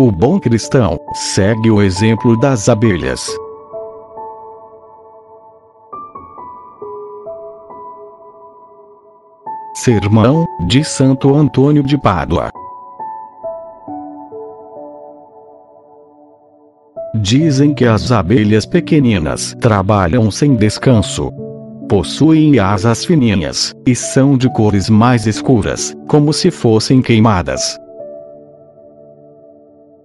O bom cristão segue o exemplo das abelhas. Sermão de Santo Antônio de Pádua. Dizem que as abelhas pequeninas trabalham sem descanso. Possuem asas fininhas e são de cores mais escuras, como se fossem queimadas.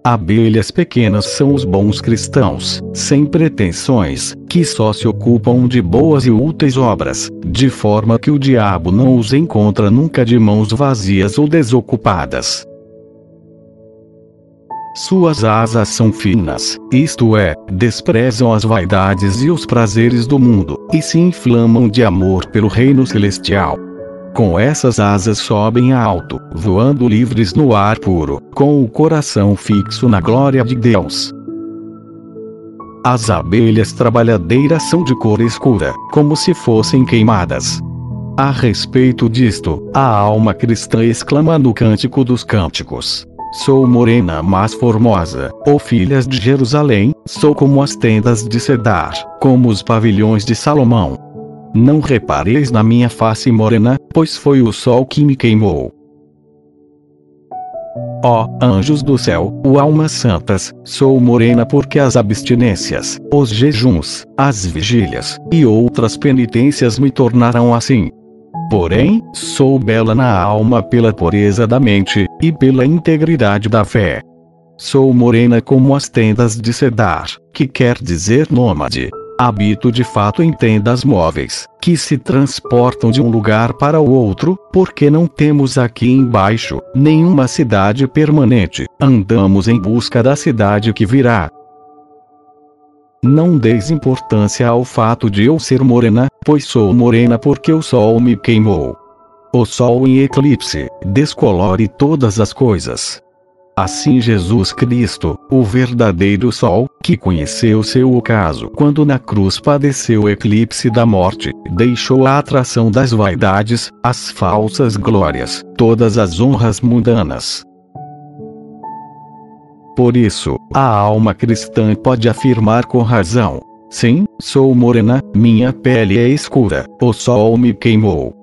Abelhas pequenas são os bons cristãos, sem pretensões, que só se ocupam de boas e úteis obras, de forma que o diabo não os encontra nunca de mãos vazias ou desocupadas. Suas asas são finas, isto é, desprezam as vaidades e os prazeres do mundo, e se inflamam de amor pelo reino celestial. Com essas asas sobem alto, voando livres no ar puro, com o coração fixo na glória de Deus. As abelhas trabalhadeiras são de cor escura, como se fossem queimadas. A respeito disto, a alma cristã exclama no Cântico dos Cânticos: Sou morena mas formosa, ó filhas de Jerusalém, sou como as tendas de Cedar, como os pavilhões de Salomão. Não repareis na minha face morena, pois foi o sol que me queimou. Ó anjos do céu, o almas santas, sou morena porque as abstinências, os jejuns, as vigílias e outras penitências me tornaram assim. Porém, sou bela na alma pela pureza da mente e pela integridade da fé. Sou morena como as tendas de Cedar, que quer dizer nômade. Habito de fato em tendas móveis, que se transportam de um lugar para o outro, porque não temos aqui embaixo nenhuma cidade permanente, andamos em busca da cidade que virá. Não deis importância ao fato de eu ser morena, pois sou morena porque o sol me queimou. O sol em eclipse descolore todas as coisas. Assim Jesus Cristo, o verdadeiro Sol, que conheceu seu ocaso quando na cruz padeceu o eclipse da morte, deixou a atração das vaidades, as falsas glórias, todas as honras mundanas. Por isso, a alma cristã pode afirmar com razão: Sim, sou morena, minha pele é escura, o sol me queimou.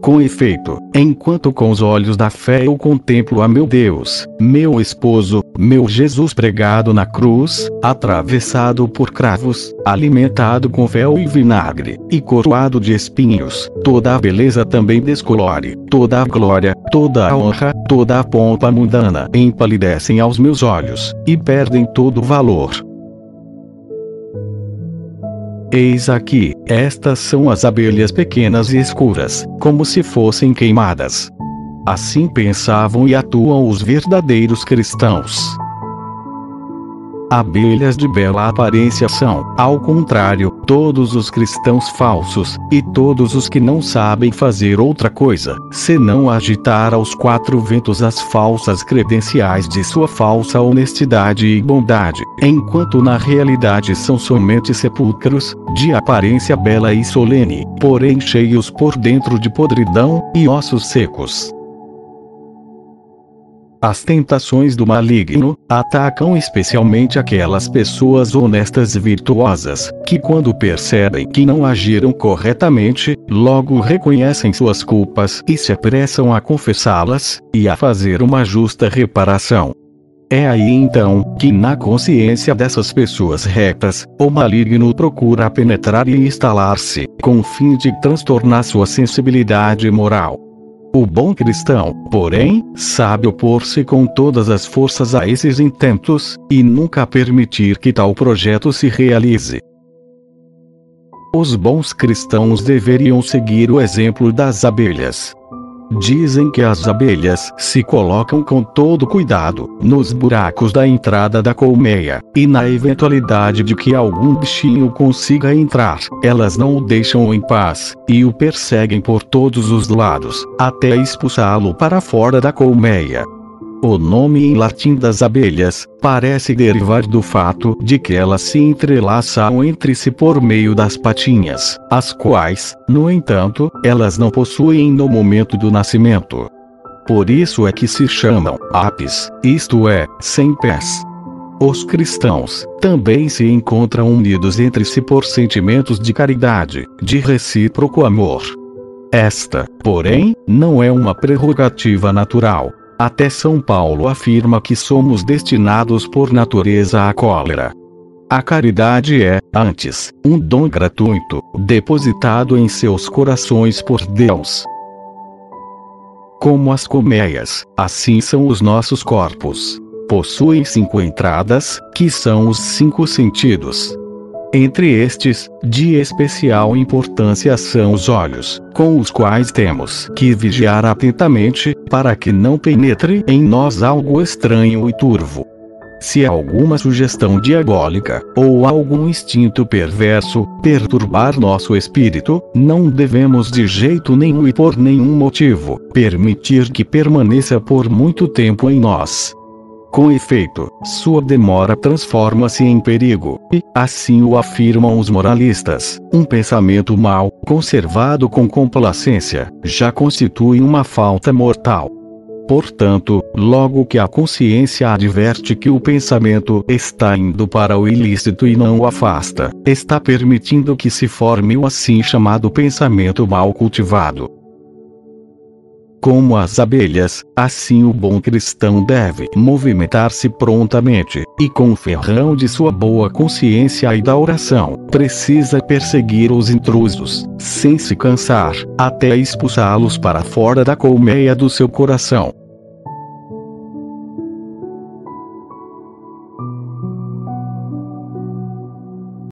Com efeito, enquanto com os olhos da fé eu contemplo a meu Deus, meu esposo, meu Jesus pregado na cruz, atravessado por cravos, alimentado com fel e vinagre, e coroado de espinhos, toda a beleza também descolore, toda a glória, toda a honra, toda a pompa mundana empalidecem aos meus olhos, e perdem todo o valor. Eis aqui, estas são as abelhas pequenas e escuras, como se fossem queimadas. Assim pensavam e atuam os verdadeiros cristãos. Abelhas de bela aparência são, ao contrário, todos os cristãos falsos, e todos os que não sabem fazer outra coisa, senão agitar aos quatro ventos as falsas credenciais de sua falsa honestidade e bondade, enquanto na realidade são somente sepulcros, de aparência bela e solene, porém cheios por dentro de podridão e ossos secos. As tentações do maligno atacam especialmente aquelas pessoas honestas e virtuosas, que, quando percebem que não agiram corretamente, logo reconhecem suas culpas e se apressam a confessá-las e a fazer uma justa reparação. É aí então que, na consciência dessas pessoas retas, o maligno procura penetrar e instalar-se, com o fim de transtornar sua sensibilidade moral. O bom cristão, porém, sabe opor-se com todas as forças a esses intentos, e nunca permitir que tal projeto se realize. Os bons cristãos deveriam seguir o exemplo das abelhas. Dizem que as abelhas se colocam com todo cuidado nos buracos da entrada da colmeia, e na eventualidade de que algum bichinho consiga entrar, elas não o deixam em paz, e o perseguem por todos os lados, até expulsá-lo para fora da colmeia. O nome em latim das abelhas parece derivar do fato de que elas se entrelaçam entre si por meio das patinhas, as quais, no entanto, elas não possuem no momento do nascimento. Por isso é que se chamam apes, isto é, sem pés. Os cristãos também se encontram unidos entre si por sentimentos de caridade, de recíproco amor. Esta, porém, não é uma prerrogativa natural. Até São Paulo afirma que somos destinados por natureza à cólera. A caridade é, antes, um dom gratuito, depositado em seus corações por Deus. Como as colmeias, assim são os nossos corpos. Possuem cinco entradas, que são os cinco sentidos. Entre estes, de especial importância são os olhos, com os quais temos que vigiar atentamente, para que não penetre em nós algo estranho e turvo. Se alguma sugestão diabólica, ou algum instinto perverso, perturbar nosso espírito, não devemos de jeito nenhum e por nenhum motivo, permitir que permaneça por muito tempo em nós. Com efeito, sua demora transforma-se em perigo, e, assim o afirmam os moralistas, um pensamento mal, conservado com complacência, já constitui uma falta mortal. Portanto, logo que a consciência adverte que o pensamento está indo para o ilícito e não o afasta, está permitindo que se forme o assim chamado pensamento mal cultivado. Como as abelhas, assim o bom cristão deve movimentar-se prontamente, e com o ferrão de sua boa consciência e da oração, precisa perseguir os intrusos, sem se cansar, até expulsá-los para fora da colmeia do seu coração.